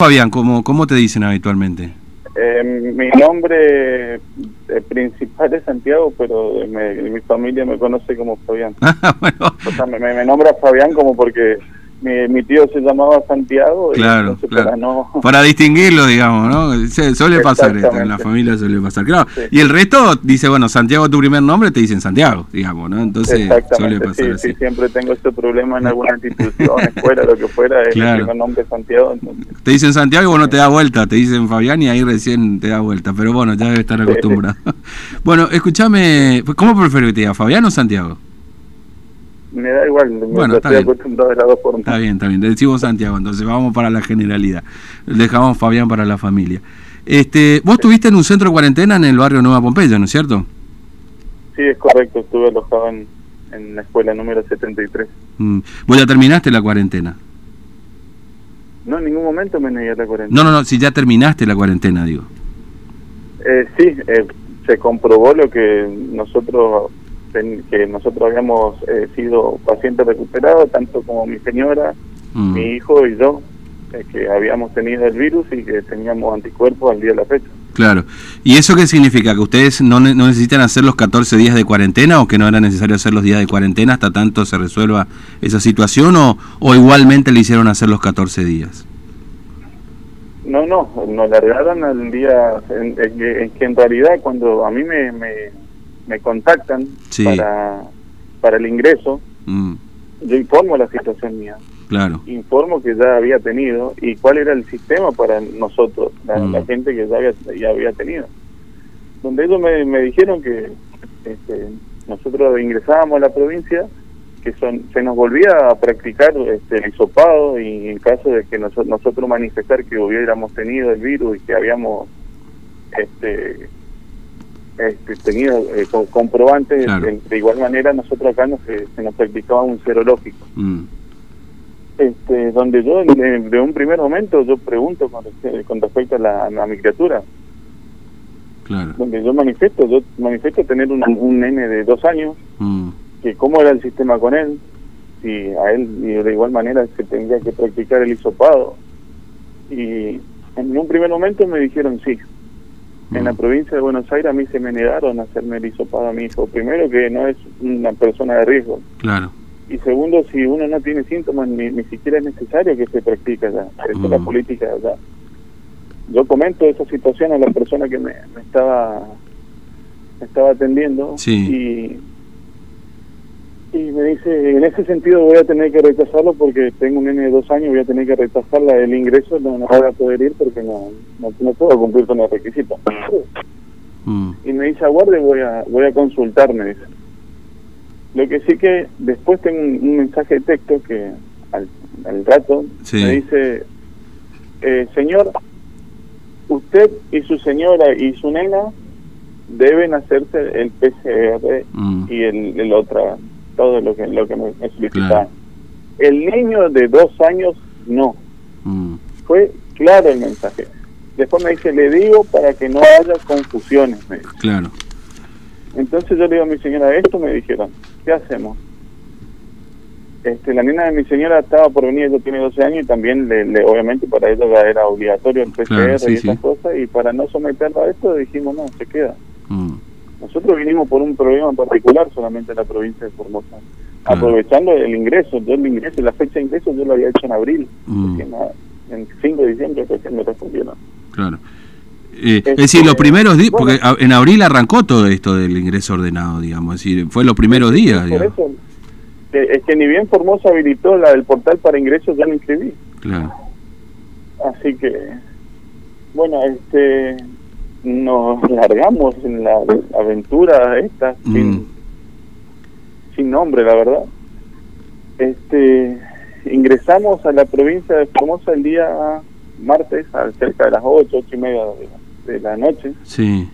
Fabián, ¿cómo, cómo te dicen habitualmente? Eh, mi nombre eh, principal es Santiago, pero me- mi familia me conoce como Fabián. Ah, bueno, O sea, me, me- me nombra Fabián como porque mi, mi tío se llamaba Santiago. y claro, entonces claro. Para no, Para distinguirlo, digamos, ¿no? Se- suele pasar esto, en la familia suele pasar. Claro, Sí. y el resto dice, bueno, Santiago tu primer nombre, te dicen Santiago, digamos, ¿no? Entonces suele pasar sí, así. sí, siempre tengo este problema en alguna institución, escuela, lo que fuera, es Claro. mi primer nombre Santiago, entonces, Te dicen Santiago y vos no te das vuelta, te dicen Fabián y ahí recién te da vuelta, pero bueno, ya debe estar acostumbrado. bueno, escúchame, ¿cómo preferís Fabián o Santiago? Me da igual, me- Bueno, está estoy bien. acostumbrado de las dos formas. Está bien, está bien. Decimos Santiago, entonces vamos para la generalidad. Dejamos Fabián para la familia. Este, vos estuviste en un centro de cuarentena en el barrio Nueva Pompeya, ¿no es cierto? Sí, es correcto, estuve alojado en, en la escuela número 73. Mm. Vos ya terminaste la cuarentena. No, en ningún momento me negué a la cuarentena. No, no, no, si ya terminaste la cuarentena, digo. Eh, sí, eh, se comprobó lo que nosotros que nosotros habíamos eh, sido pacientes recuperados, tanto como mi señora, Mm. mi hijo y yo, eh, que habíamos tenido el virus y que teníamos anticuerpos al día de la fecha. Claro. ¿Y eso qué significa? ¿Que ustedes no, ne- no necesitan hacer los 14 días de cuarentena o que no era necesario hacer los días de cuarentena hasta tanto se resuelva esa situación o, o igualmente le hicieron hacer los 14 días? No, no, nos largaron al día, en, en que en realidad cuando a mí me, me, me contactan Sí. para, para el ingreso, Mm, yo informo la situación mía. claro. informo que ya había tenido y cuál era el sistema para nosotros, la, Mm. la gente que ya había, ya había tenido. Donde ellos me, me dijeron que este, nosotros ingresábamos a la provincia, que son, se nos volvía a practicar este, el hisopado y en caso de que noso- nosotros manifestar que hubiéramos tenido el virus y que habíamos este, este, tenido eh, co- comprobantes, Claro. de, de igual manera nosotros acá nos, se, se nos practicaba un serológico Mm, este, donde yo de, de un primer momento yo pregunto con, con respecto a, la, a mi criatura, claro. donde yo manifiesto, yo manifiesto tener un, un nene de dos años, Mm, que cómo era el sistema con él, si a él y de igual manera se tendría que practicar el hisopado. Y en un primer momento me dijeron sí. En Mm. la provincia de Buenos Aires a mí se me negaron a hacerme el hisopado a mi hijo. Primero que no es una persona de riesgo. claro. Y segundo, si uno no tiene síntomas, ni, ni siquiera es necesario que se practique allá. Esa es la Mm. política allá. Yo comento esa situación a la persona que me, me estaba me estaba atendiendo Sí. y, y me dice, en ese sentido voy a tener que rechazarlo porque tengo un nene de dos años, voy a tener que rechazarla el ingreso, no, no voy a poder ir porque no, no, no puedo cumplir con el requisito. Mm, y me dice aguarde voy a voy a consultarme dice lo que sí que después tengo un, un mensaje de texto que al, al rato Sí. me dice eh, señor usted y su señora y su nena deben hacerse el PCR mm, y el, el otra todo lo que lo que me, me solicitaban Claro. el niño de dos años no mm, fue claro el mensaje después me dice le digo para que no haya confusiones me dice. claro. Entonces yo le digo a mi señora esto, me dijeron, ¿qué hacemos? Este, la nena de mi señora estaba por venir, ella tiene 12 años y también, le, le- obviamente, para ella ya era obligatorio el PCR Claro, sí, y esas sí. cosas, y para no someterla a esto dijimos, no, se queda. Nosotros vinimos por un problema en particular solamente en la provincia de Formosa, Claro. aprovechando el ingreso, yo el ingreso, la fecha de ingreso yo lo había hecho en abril, Mm. en 5 de diciembre recién me respondieron. claro. Eh, es Este, decir, los primeros días, bueno. porque en abril arrancó todo esto del ingreso ordenado, digamos, es decir, fue los primeros días, Por digamos. eso, que- es que ni bien Formosa habilitó la, el portal para ingresos, ya me inscribí. Claro. Así que, bueno, este nos largamos en la aventura esta Mm. sin, sin nombre, la verdad. Este ingresamos a la provincia de Formosa el día martes, a cerca de las ocho, ocho y media de, de la noche, Sí.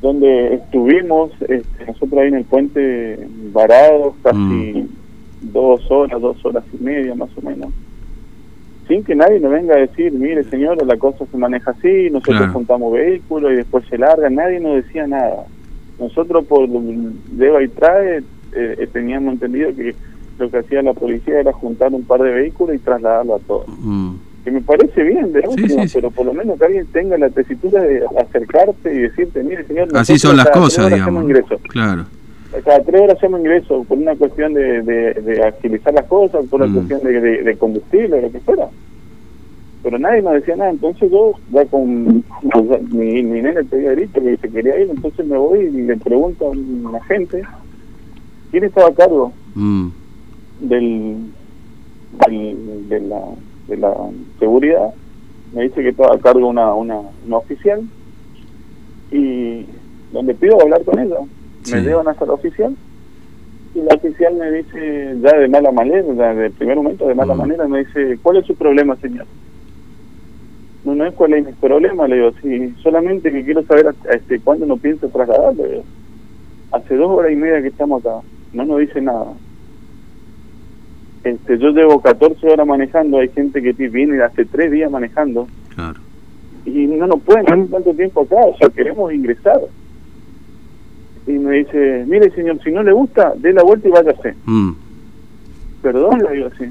donde estuvimos este, nosotros ahí en el puente varados casi dos horas, dos horas y media más o menos. Sin que nadie nos venga a decir, mire señor, la cosa se maneja así, nosotros Claro. juntamos vehículos y después se larga, nadie nos decía nada. Nosotros por lleva y trae eh, eh, teníamos entendido que lo que hacía la policía era juntar un par de vehículos y trasladarlo a todos. Mm, que me parece bien, de último, pero por lo menos que alguien tenga la tesitura de acercarte y decirte, mire señor, así son las cosas, digamos. Claro. Cada tres horas hacemos ingreso por una cuestión de, de, agilizar las cosas, por una mm. cuestión de, de, combustible, lo que fuera. Pero nadie nos decía nada, entonces yo, ya con mi, mi nene pedía grito que se quería ir, entonces me voy y le pregunto a un agente, ¿quién estaba a cargo mm. del, del, de la de la seguridad, me dice que estaba a cargo una, una, oficial y donde pido hablar con ella, me llevan hasta la oficial y la oficial me dice, ya de mala manera, de primer momento de mala manera, me dice, ¿cuál es su problema, señor? No, no es cuál es mi problema, le digo, sí, solamente que quiero saber este, cuándo no pienso trasladarle. Hace dos horas y media que estamos acá, no nos dice nada. Este, yo llevo 14 horas manejando, hay gente que viene hace tres días manejando. Claro. Y no nos pueden tener tanto tiempo acá, o sea, queremos ingresar. Y me dice, mire señor, si no le gusta, dé la vuelta y váyase. Mm. Perdón, le digo así.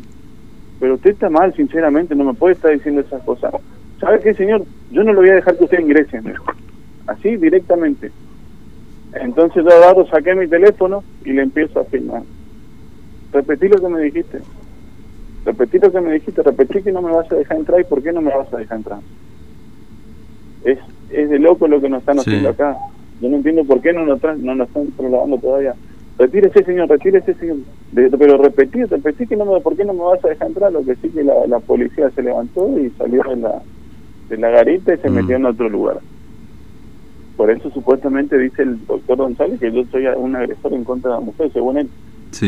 Pero usted está mal, sinceramente, no me puede estar diciendo esas cosas. ¿Sabe qué, señor? Yo no le voy a dejar que usted ingrese. Así, directamente. Entonces yo agarro, saqué mi teléfono y le empiezo a filmar repetí lo que me dijiste. Repetí lo que me dijiste, repetí que no me vas a dejar entrar y por qué no me vas a dejar entrar. Es, es de loco lo que nos están haciendo acá. Yo no entiendo por qué no nos, no nos están trasladando todavía. Retírese, señor, retírese, señor. pero repetí, repetí que no me, por qué no me vas a dejar entrar. Lo que sí que la, la policía se levantó y salió de la, de la garita y se mm. metió en otro lugar. Por eso supuestamente dice el doctor González que yo soy un agresor en contra de la mujer, según él.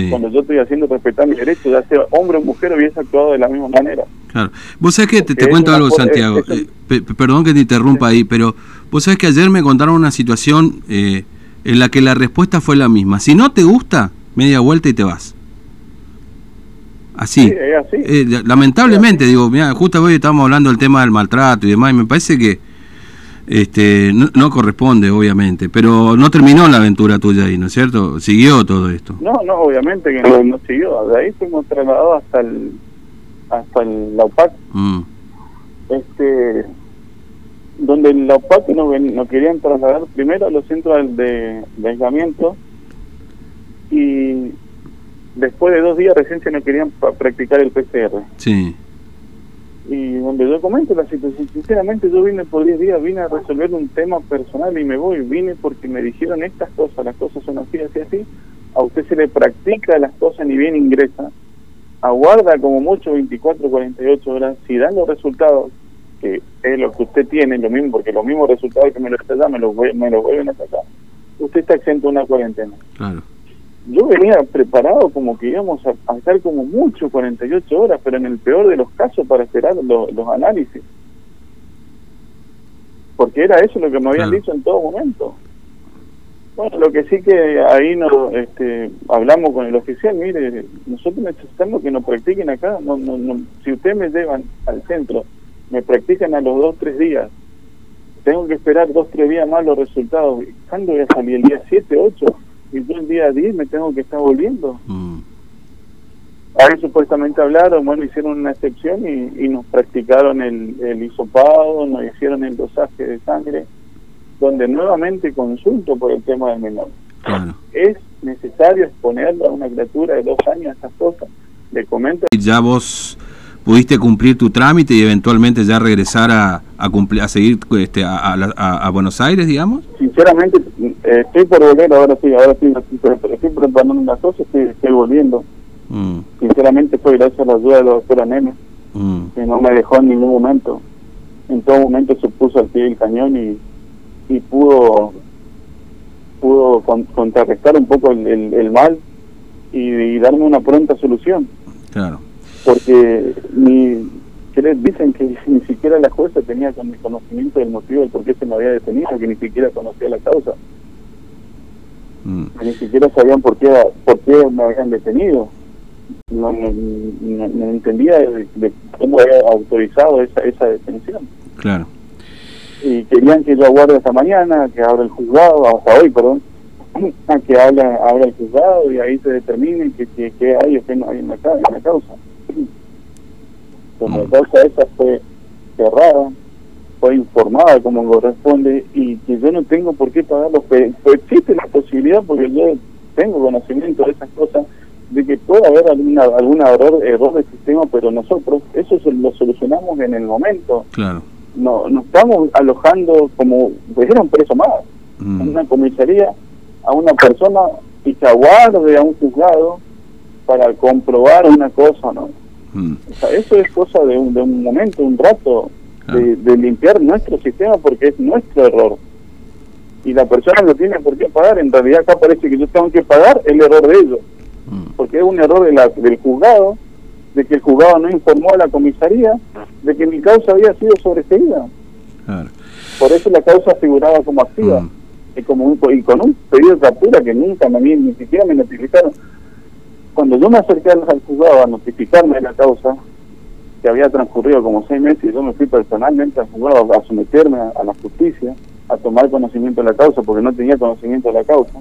Cuando yo estoy haciendo respetar mis derechos, ya sea hombre o mujer, hubiese actuado de la misma manera. Claro. Vos sabés que te, cuento algo, Santiago. Eh, perdón que te interrumpa ahí, pero vos sabés que ayer me contaron una situación eh, en la que la respuesta fue la misma. Si no te gusta, media vuelta y te vas. Así. Eh, lamentablemente, digo, mira, justo hoy estamos hablando del tema del maltrato y demás, y me parece que este, no, corresponde, obviamente, pero no terminó la aventura tuya ahí, ¿no es cierto? Siguió todo esto. No, no, obviamente que no, no siguió. De ahí fuimos trasladados hasta el hasta el la UPAC, mm. este, donde en la UPAC nos, nos querían trasladar primero a los centros de, de aislamiento y después de dos días recién se nos querían practicar el PCR. Sí y donde yo comento la situación. Sinceramente, yo vine por 10 días, vine a resolver un tema personal y me voy. Vine porque me dijeron estas cosas, las cosas son así, así, así. A usted se le practica las cosas ni bien ingresa. Aguarda como mucho 24, 48 horas. Si dan los resultados, que es lo que usted tiene, lo mismo, porque los mismos resultados que me lo está me los, me los vuelven a sacar. Usted está exento de una cuarentena. Claro yo venía preparado como que íbamos a, estar como mucho 48 horas, pero en el peor de los casos para esperar los análisis. Porque era eso lo que me habían dicho en todo momento. Bueno, lo que sí que ahí no, este, hablamos con el oficial, mire, nosotros necesitamos que nos practiquen acá. No, no, no, si ustedes me llevan al centro, me practican a los dos, tres días, tengo que esperar dos, tres días más los resultados. ¿Cuándo voy a salir? ¿El día 7, 8? Y yo el día 10 me tengo que estar volviendo. Mm. Ahí supuestamente hablaron, bueno, hicieron una excepción y, nos practicaron el, el hisopado, nos hicieron el dosaje de sangre, donde nuevamente consulto por el tema del menor. Es necesario exponerlo a una criatura de dos años a estas cosas. Le comento. Y ya vos pudiste cumplir tu trámite y eventualmente ya regresar a, a, cumplir, a seguir este, a, a, Buenos Aires, digamos? Sinceramente, eh, estoy por volver, ahora sí, ahora sí, estoy preparando una cosa, estoy, estoy volviendo. Mm. Sinceramente fue gracias a la ayuda de la doctora Neme, mm. que no me dejó en ningún momento. En todo momento se puso al pie del cañón y, y pudo pudo contrarrestar un poco el, el, mal y, y darme una pronta solución. Claro porque ni dicen que ni siquiera la jueza tenía con mi conocimiento del motivo del por qué se me había detenido, que ni siquiera conocía la causa. Mm. Ni siquiera sabían por qué, por qué me habían detenido. No, no, entendía de, cómo había autorizado esa, esa detención. Claro. Y querían que yo aguarde hasta mañana, que abra el juzgado, hasta hoy, perdón, que abra, abra el juzgado y ahí se determine qué que, que hay o qué no hay en la, en la causa. Pues la Mm. causa esa fue cerrada, fue informada como corresponde y que yo no tengo por qué pagar los pues existe la posibilidad porque yo tengo conocimiento de esas cosas de que puede haber alguna algún error error del sistema pero nosotros eso se lo solucionamos en el momento Claro. no no estamos alojando como pues era un preso más en Mm. una comisaría a una persona y que aguarde a un juzgado para comprobar una cosa no Mm. o sea, eso es cosa de un, de un momento, un rato, de, de limpiar nuestro sistema porque es nuestro error. Y la persona no tiene por qué pagar. En realidad acá parece que yo tengo que pagar el error de ellos. Mm. Porque es un error de la, del juzgado, de que el juzgado no informó a la comisaría de que mi causa había sido sobreseída. Claro. Por eso la causa figuraba como activa. Mm. Y, como un- y con un pedido de captura que nunca me, ni, ni siquiera me notificaron. Cuando yo me acerqué al juzgado a notificarme de la causa, que había transcurrido como seis meses, y yo me fui personalmente al juzgado a someterme a, a la justicia, a tomar conocimiento de la causa, porque no tenía conocimiento de la causa.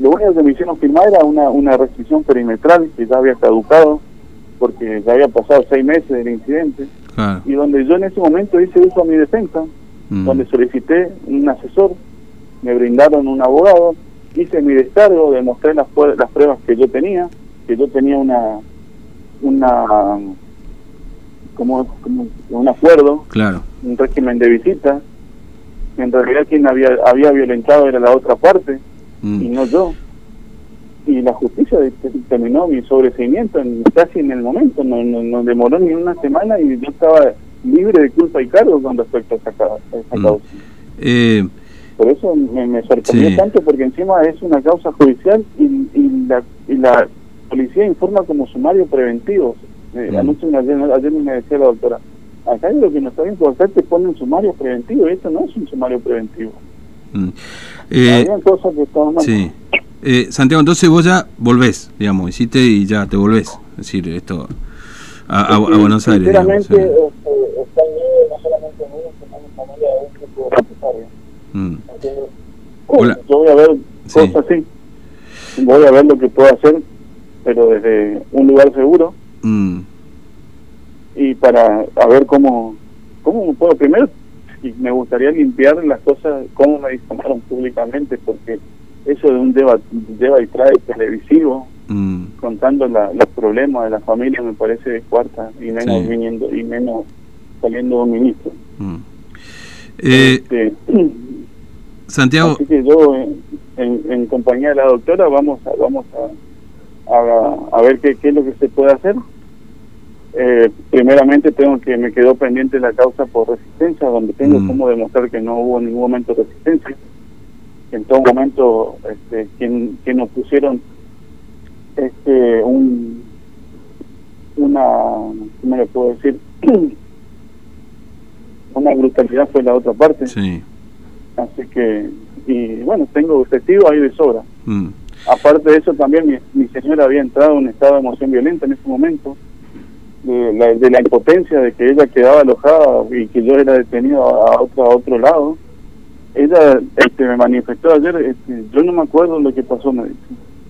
Lo único que me hicieron firmar era una, una restricción perimetral que ya había caducado, porque ya había pasado seis meses del incidente, Claro. y donde yo en ese momento hice uso a mi defensa, Mm. donde solicité un asesor, me brindaron un abogado, hice mi descargo, demostré las, las pruebas que yo tenía, que yo tenía una una como, como un acuerdo, Claro. un régimen de visita, en realidad quien había había violentado era la otra parte y Mm. no yo. Y la justicia terminó mi sobreseimiento en, casi en el momento, no, no, no demoró ni una semana y yo estaba libre de culpa y cargo con respecto a esa, a esa Mm. causa. Eh, Por eso me, me sorprendió Sí. tanto porque encima es una causa judicial y, y, la, y la policía informa como sumario preventivo. Eh, me- ayer, ayer me decía la doctora, acá lo que no está bien porque acá te ponen sumario preventivo y esto no es un sumario preventivo. mm. Eh, Había cosas que estaban mal. sí. Eh, Santiago, entonces vos ya volvés, digamos, hiciste y ya te volvés. Es decir, esto a, a- a Porque, Buenos Aires. digamos, Sinceramente, sí. este, está en medio, no solamente en sino en mi familia de un empresario. Mm. ¿entiendes? Hola. Yo voy a ver Sí. cosas así. Voy a ver lo que puedo hacer, pero desde un lugar seguro Mm. y para a ver cómo cómo puedo primero y me gustaría limpiar las cosas cómo me difamaron públicamente porque eso de un deba, deba y trae televisivo Mm. contando la, los problemas de la familia me parece de cuarta y menos Sí. viniendo y menos saliendo un ministro Mm. Eh, Este, Santiago, así que yo en, en- en compañía de la doctora vamos a vamos a, a, a ver qué, qué es lo que se puede hacer Eh, primeramente tengo que me quedó pendiente la causa por resistencia donde tengo Mm. como demostrar que no hubo ningún momento de resistencia en todo momento este quien, quien nos pusieron este un una cómo le puedo decir una brutalidad fue la otra parte sí. así que y bueno tengo testigos ahí de sobra Mm. Aparte de eso también mi, mi señora había entrado en un estado de emoción violenta en ese momento de la, de la impotencia de que ella quedaba alojada y que yo era detenido a, otro a otro lado ella este, me manifestó ayer este, yo no me acuerdo lo que pasó me dice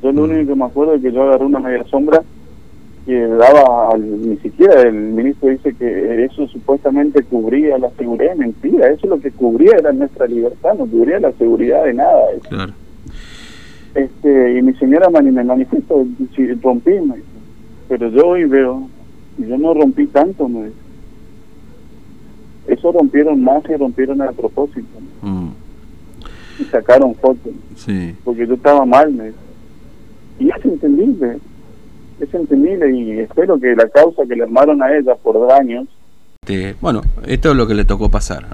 yo lo Mm. único que me acuerdo es que yo agarré una media sombra que daba al, ni siquiera el ministro dice que eso supuestamente cubría la seguridad mentira eso lo que cubría era nuestra libertad no cubría la seguridad de nada Claro. Este y mi señora mani- me manifestó si rompí me dice. pero yo hoy veo y yo no rompí tanto me dice. eso rompieron más y rompieron a propósito Mm. y sacaron fotos Sí. porque yo estaba mal me dice. y es entendible es entendible y espero que la causa que le armaron a ella por daños Este, bueno, esto es lo que le tocó pasar.